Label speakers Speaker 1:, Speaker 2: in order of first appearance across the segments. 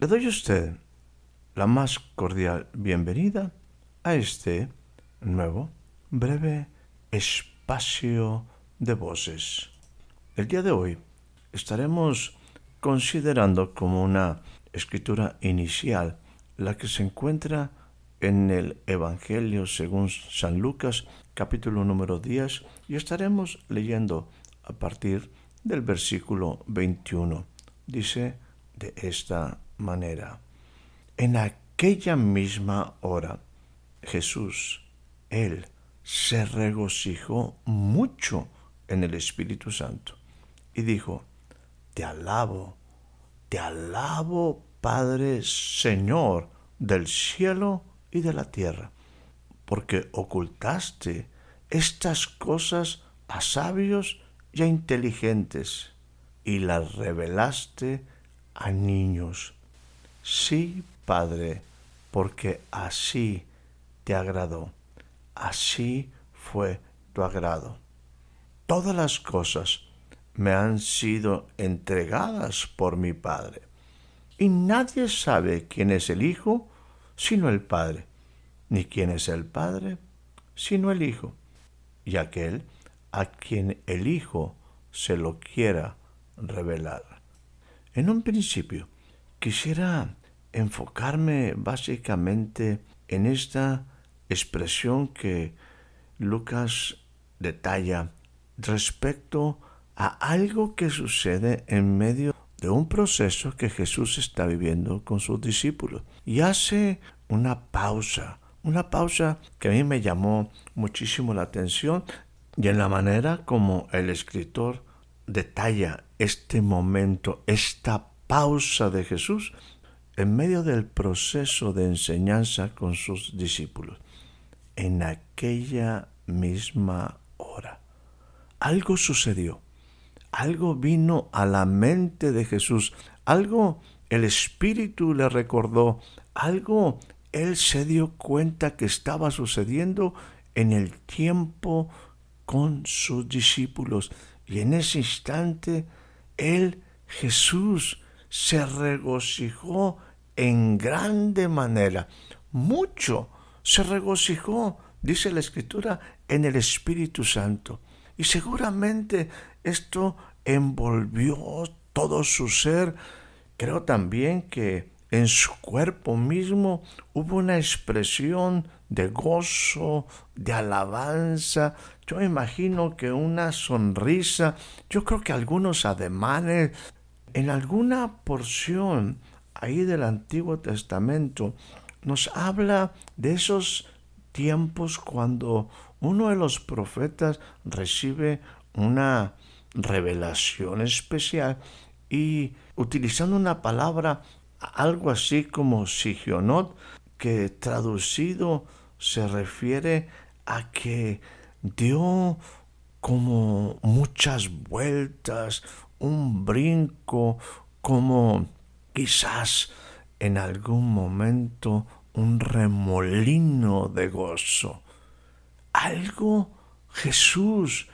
Speaker 1: Le doy a usted la más cordial bienvenida a este nuevo, breve espacio de voces. El día de hoy estaremos considerando como una escritura inicial la que se encuentra en el Evangelio según San Lucas capítulo número 10 y estaremos leyendo a partir del versículo 21. Dice de esta manera. En aquella misma hora, Jesús, Él, se regocijó mucho en el Espíritu Santo y dijo, Te alabo, te alabo, Padre Señor del cielo y de la tierra, porque ocultaste estas cosas a sabios y a inteligentes y las revelaste a niños. Sí, Padre, porque así te agradó, así fue tu agrado. Todas las cosas me han sido entregadas por mi Padre, y nadie sabe quién es el Hijo sino el Padre, ni quién es el Padre sino el Hijo, y aquel a quien el Hijo se lo quiera revelar. En un principio, quisiera enfocarme básicamente en esta expresión que Lucas detalla respecto a algo que sucede en medio de un proceso que Jesús está viviendo con sus discípulos. Y hace una pausa, una pausa que a mí me llamó muchísimo la atención y en la manera como el escritor detalla este momento, esta pausa de Jesús en medio del proceso de enseñanza con sus discípulos, en aquella misma hora. Algo sucedió, algo vino a la mente de Jesús, algo el Espíritu le recordó, algo él se dio cuenta que estaba sucediendo en el tiempo con sus discípulos. Y en ese instante, él, Jesús, se regocijó en grande manera. Mucho se regocijó, dice la Escritura, en el Espíritu Santo. Y seguramente esto envolvió todo su ser. Creo también que en su cuerpo mismo hubo una expresión de gozo, de alabanza. Yo imagino que una sonrisa, yo creo que algunos ademanes, en alguna porción ahí del Antiguo Testamento, nos habla de esos tiempos cuando uno de los profetas recibe una revelación especial y utilizando una palabra algo así como Sigionot, que traducido se refiere a que dio como muchas vueltas, un brinco, como quizás en algún momento un remolino de gozo. Algo Jesús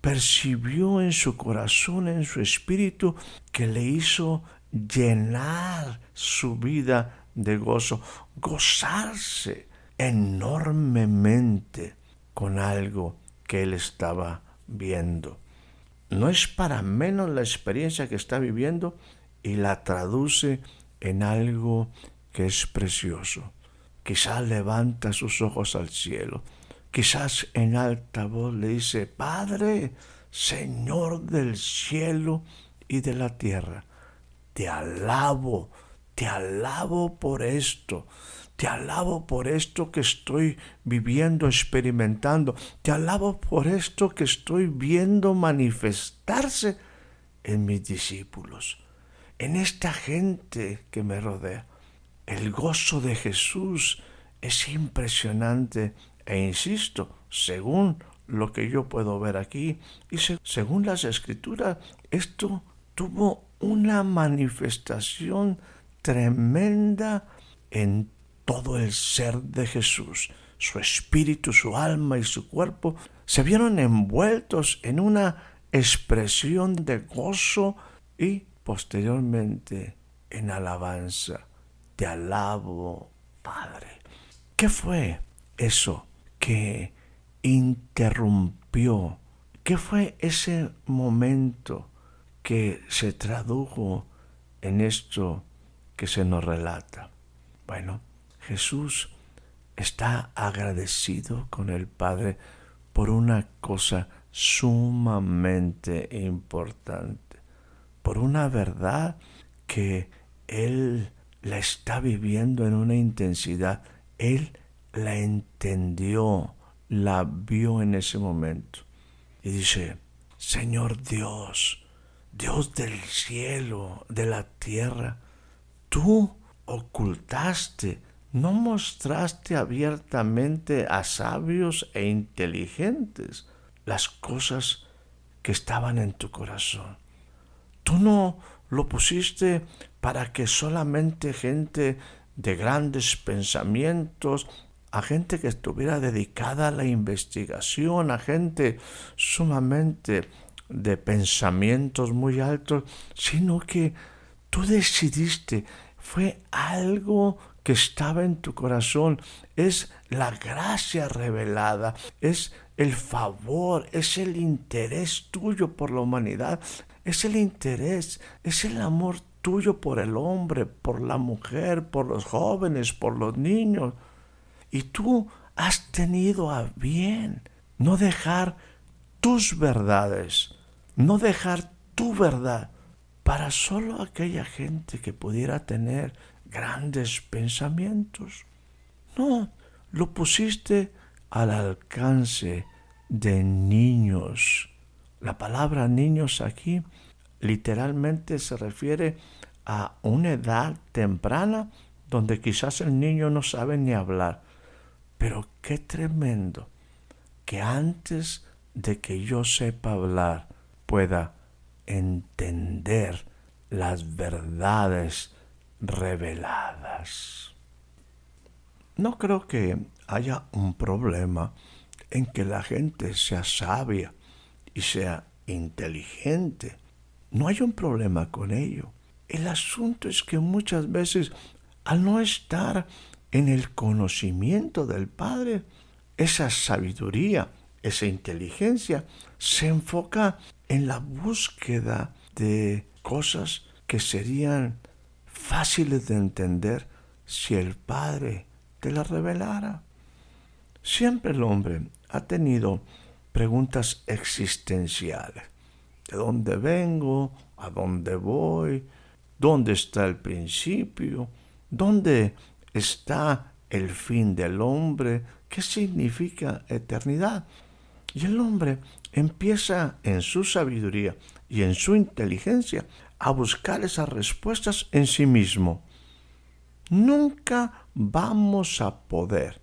Speaker 1: percibió en su corazón, en su espíritu, que le hizo llenar su vida de gozo, gozarse enormemente con algo que él estaba viendo. No es para menos la experiencia que está viviendo y la traduce en algo que es precioso. Quizás levanta sus ojos al cielo, quizás en alta voz le dice, Padre, Señor del cielo y de la tierra, te alabo, te alabo por esto, Te alabo por esto que estoy viviendo, experimentando. Te alabo por esto que estoy viendo manifestarse en mis discípulos, en esta gente que me rodea. El gozo de Jesús es impresionante e insisto, según lo que yo puedo ver aquí y según las escrituras, esto tuvo una manifestación tremenda en todo el ser de Jesús. Su espíritu, su alma y su cuerpo se vieron envueltos en una expresión de gozo y posteriormente en alabanza. Te alabo, Padre. ¿Qué fue eso que interrumpió? ¿Qué fue ese momento que se tradujo en esto que se nos relata? Bueno, Jesús está agradecido con el Padre por una cosa sumamente importante, por una verdad que Él la está viviendo en una intensidad. Él la entendió, la vio en ese momento. Y dice, Señor Dios, Dios del cielo, de la tierra, tú ocultaste, no mostraste abiertamente a sabios e inteligentes las cosas que estaban en tu corazón. Tú no lo pusiste para que solamente gente de grandes pensamientos, a gente que estuviera dedicada a la investigación, a gente sumamente de pensamientos muy altos, sino que tú decidiste, fue algo que estaba en tu corazón, es la gracia revelada, es el favor, es el interés tuyo por la humanidad, es el interés, es el amor tuyo por el hombre, por la mujer, por los jóvenes, por los niños. Y tú has tenido a bien no dejar tus verdades, no dejar tu verdad para solo aquella gente que pudiera tener grandes pensamientos. No, lo pusiste al alcance de niños. La palabra niños aquí literalmente se refiere a una edad temprana donde quizás el niño no sabe ni hablar. Pero qué tremendo que antes de que yo sepa hablar pueda entender las verdades reveladas. No creo que haya un problema en que la gente sea sabia y sea inteligente. No hay un problema con ello. El asunto es que muchas veces al no estar en el conocimiento del Padre, esa sabiduría, esa inteligencia se enfoca en la búsqueda de cosas que serían fáciles de entender si el Padre te las revelara. Siempre el hombre ha tenido preguntas existenciales. ¿De dónde vengo? ¿A dónde voy? ¿Dónde está el principio? ¿Dónde está el fin del hombre? ¿Qué significa eternidad? Y el hombre empieza en su sabiduría y en su inteligencia a buscar esas respuestas en sí mismo. Nunca vamos a poder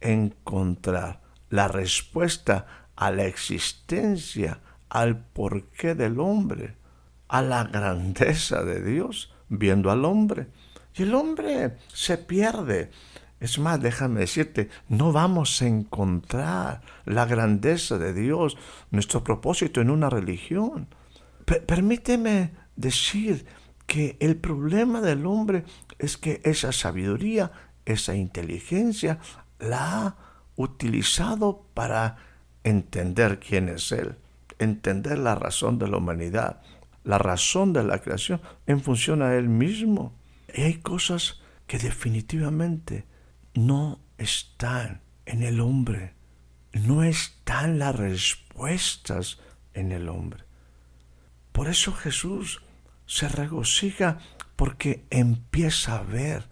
Speaker 1: encontrar la respuesta a la existencia, al porqué del hombre, a la grandeza de Dios, viendo al hombre. Y el hombre se pierde. Es más, déjame decirte, no vamos a encontrar la grandeza de Dios, nuestro propósito en una religión. permíteme decir que el problema del hombre es que esa sabiduría, esa inteligencia, la ha utilizado para entender quién es Él, entender la razón de la humanidad, la razón de la creación en función a Él mismo. Y hay cosas que definitivamente no están en el hombre, no están las respuestas en el hombre. Por eso Jesús se regocija porque empieza a ver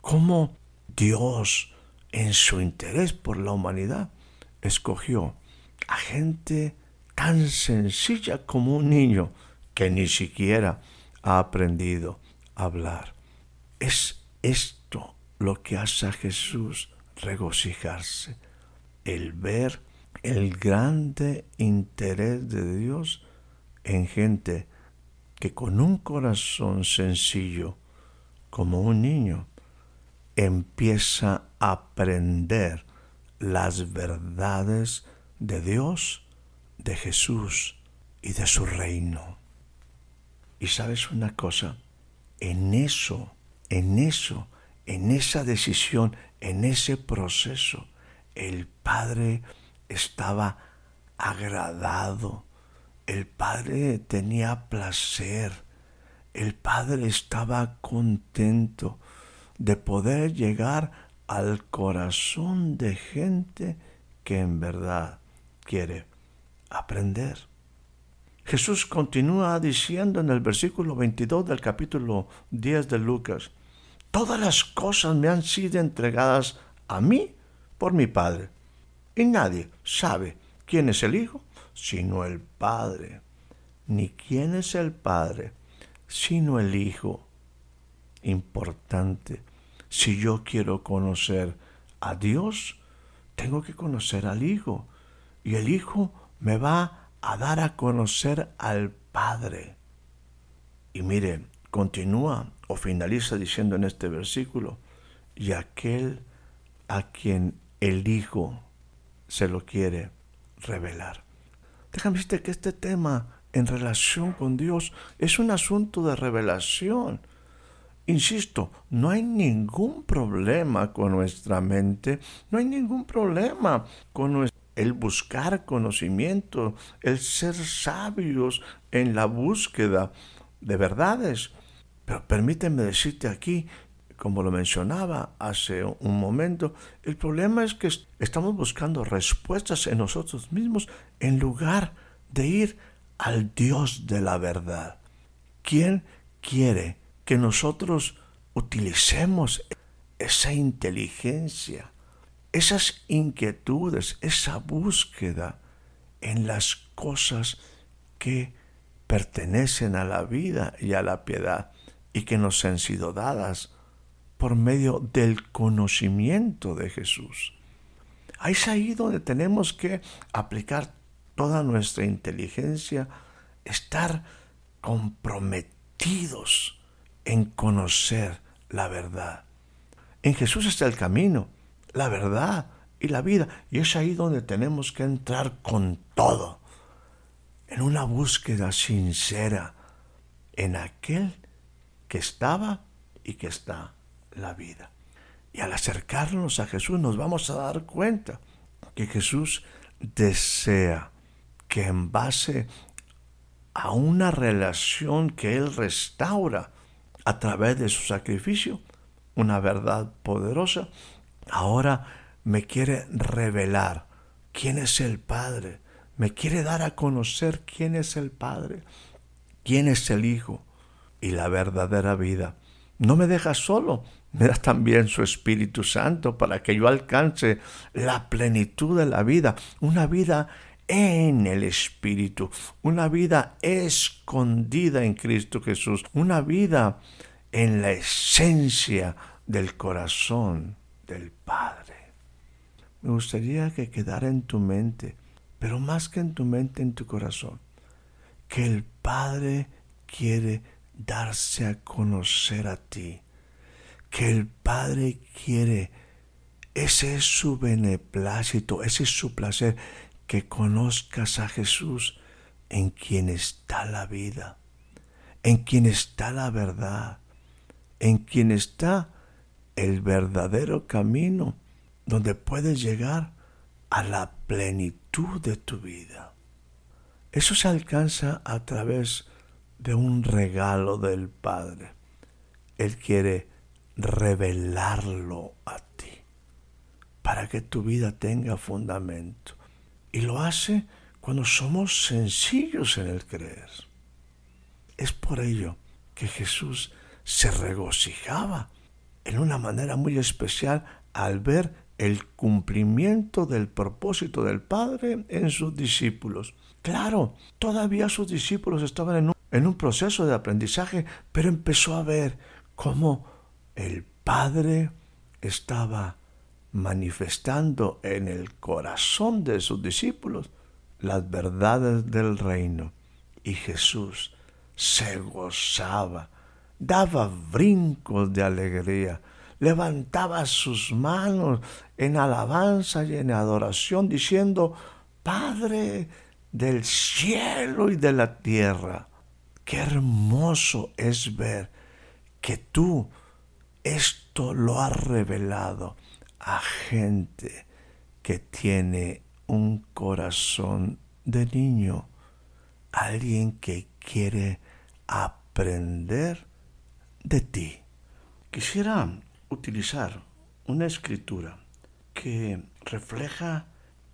Speaker 1: cómo Dios, en su interés por la humanidad, escogió a gente tan sencilla como un niño que ni siquiera ha aprendido a hablar. Es esto lo que hace a Jesús regocijarse, el ver el grande interés de Dios en gente que con un corazón sencillo, como un niño, empieza a aprender las verdades de Dios, de Jesús y de su reino. Y sabes una cosa, en eso, en eso, en esa decisión, en ese proceso, el Padre estaba agradado, el Padre tenía placer, el Padre estaba contento de poder llegar al corazón de gente que en verdad quiere aprender. Jesús continúa diciendo en el versículo 22 del capítulo 10 de Lucas, Todas las cosas me han sido entregadas a mí por mi Padre. Y nadie sabe quién es el Hijo sino el Padre, ni quién es el Padre sino el Hijo. Importante, si yo quiero conocer a Dios, tengo que conocer al Hijo. Y el Hijo me va a dar a conocer al Padre. Y mire, continúa o finaliza diciendo en este versículo, y aquel a quien el Hijo se lo quiere revelar. Déjame decirte que este tema en relación con Dios es un asunto de revelación. Insisto, no hay ningún problema con nuestra mente, no hay ningún problema con el buscar conocimiento, el ser sabios en la búsqueda de verdades. Pero permíteme decirte aquí como lo mencionaba hace un momento, el problema es que estamos buscando respuestas en nosotros mismos en lugar de ir al Dios de la verdad. ¿Quién quiere que nosotros utilicemos esa inteligencia, esas inquietudes, esa búsqueda en las cosas que pertenecen a la vida y a la piedad y que nos han sido dadas por medio del conocimiento de Jesús. Ahí es ahí donde tenemos que aplicar toda nuestra inteligencia, estar comprometidos en conocer la verdad. En Jesús está el camino, la verdad y la vida. Y es ahí donde tenemos que entrar con todo, en una búsqueda sincera en aquel que estaba y que está la vida. Y al acercarnos a Jesús nos vamos a dar cuenta que Jesús desea que en base a una relación que Él restaura a través de su sacrificio, una verdad poderosa, ahora me quiere revelar quién es el Padre, me quiere dar a conocer quién es el Padre, quién es el Hijo y la verdadera vida. No me deja solo, me da también su Espíritu Santo para que yo alcance la plenitud de la vida, una vida en el Espíritu, una vida escondida en Cristo Jesús, una vida en la esencia del corazón del Padre. Me gustaría que quedara en tu mente, pero más que en tu mente, en tu corazón, que el Padre quiere darse a conocer a ti que el Padre quiere. Ese es su beneplácito, ese es su placer, que conozcas a Jesús en quien está la vida, en quien está la verdad, en quien está el verdadero camino donde puedes llegar a la plenitud de tu vida. Eso se alcanza a través de un regalo del Padre. Él quiere revelarlo a ti, para que tu vida tenga fundamento. Y lo hace cuando somos sencillos en el creer. Es por ello que Jesús se regocijaba en una manera muy especial al ver el cumplimiento del propósito del Padre en sus discípulos. Claro, todavía sus discípulos estaban en un, en un proceso de aprendizaje, pero empezó a ver cómo el Padre estaba manifestando en el corazón de sus discípulos las verdades del reino. Y Jesús se gozaba, daba brincos de alegría, levantaba sus manos en alabanza y en adoración, diciendo, Padre del cielo y de la tierra, qué hermoso es ver que tú esto lo has revelado a gente que tiene un corazón de niño, alguien que quiere aprender de ti. Quisiera utilizar una escritura que refleja,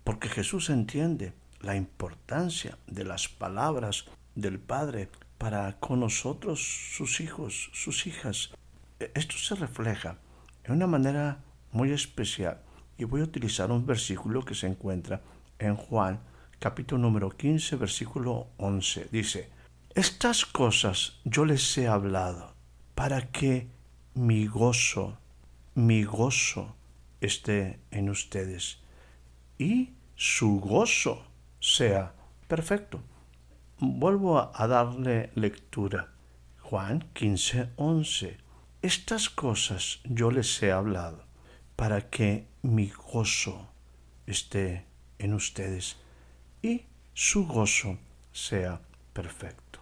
Speaker 1: porque Jesús entiende la importancia de las palabras del Padre para con nosotros, sus hijos, sus hijas. Esto se refleja en una manera muy especial y voy a utilizar un versículo que se encuentra en Juan capítulo número 15 versículo 11. Dice, estas cosas yo les he hablado para que mi gozo, mi gozo esté en ustedes y su gozo sea perfecto. Vuelvo a darle lectura. Juan 15, 11. Estas cosas yo les he hablado para que mi gozo esté en ustedes y su gozo sea perfecto.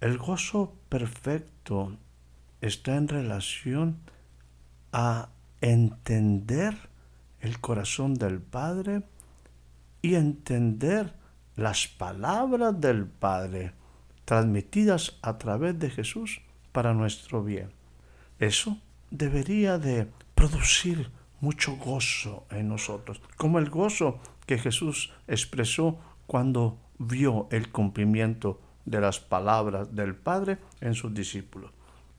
Speaker 1: El gozo perfecto está en relación a entender el corazón del Padre y entender las palabras del Padre transmitidas a través de Jesús para nuestro bien. Eso debería de producir mucho gozo en nosotros, como el gozo que Jesús expresó cuando vio el cumplimiento de las palabras del Padre en sus discípulos,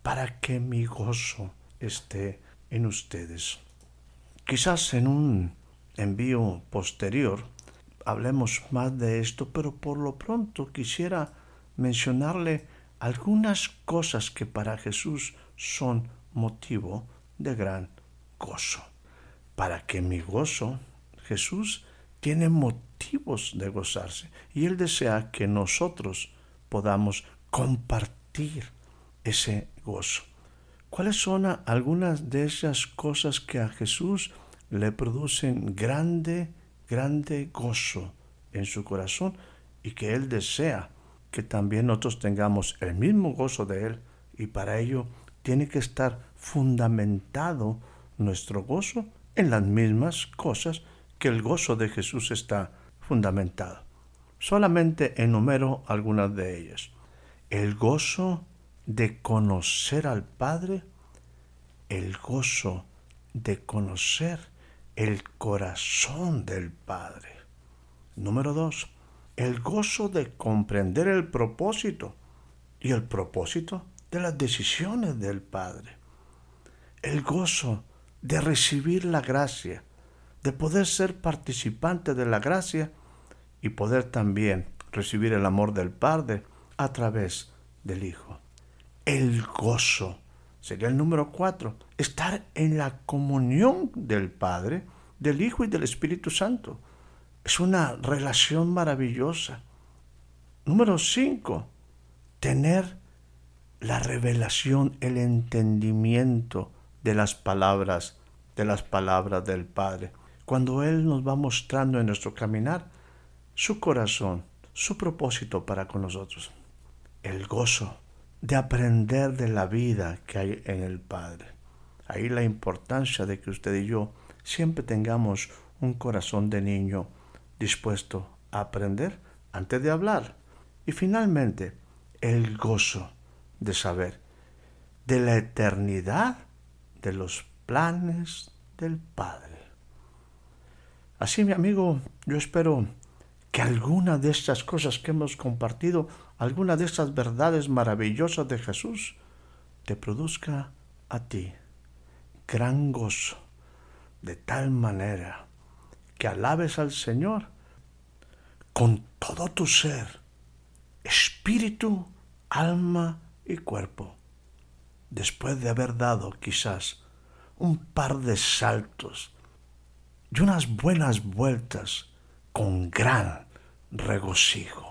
Speaker 1: para que mi gozo esté en ustedes. Quizás en un envío posterior hablemos más de esto, pero por lo pronto quisiera mencionarle algunas cosas que para Jesús son motivo de gran gozo. Para que mi gozo, Jesús tiene motivos de gozarse y Él desea que nosotros podamos compartir ese gozo. ¿Cuáles son algunas de esas cosas que a Jesús le producen grande, grande gozo en su corazón y que Él desea que también nosotros tengamos el mismo gozo de Él y para ello tiene que estar fundamentado nuestro gozo en las mismas cosas que el gozo de Jesús está fundamentado. Solamente enumero algunas de ellas. El gozo de conocer al Padre, el gozo de conocer el corazón del Padre. Número dos, el gozo de comprender el propósito y el propósito de las decisiones del Padre. El gozo de recibir la gracia, de poder ser participante de la gracia y poder también recibir el amor del Padre a través del Hijo. El gozo sería el número cuatro, estar en la comunión del Padre, del Hijo y del Espíritu Santo. Es una relación maravillosa. Número cinco, tener la revelación, el entendimiento de las palabras, de las palabras del Padre. Cuando Él nos va mostrando en nuestro caminar su corazón, su propósito para con nosotros. El gozo de aprender de la vida que hay en el Padre. Ahí la importancia de que usted y yo siempre tengamos un corazón de niño dispuesto a aprender antes de hablar. Y finalmente, el gozo de saber de la eternidad de los planes del Padre. Así, mi amigo, yo espero que alguna de estas cosas que hemos compartido, alguna de estas verdades maravillosas de Jesús, te produzca a ti gran gozo, de tal manera que alabes al Señor con todo tu ser, espíritu, alma y cuerpo, después de haber dado quizás un par de saltos y unas buenas vueltas con gran regocijo.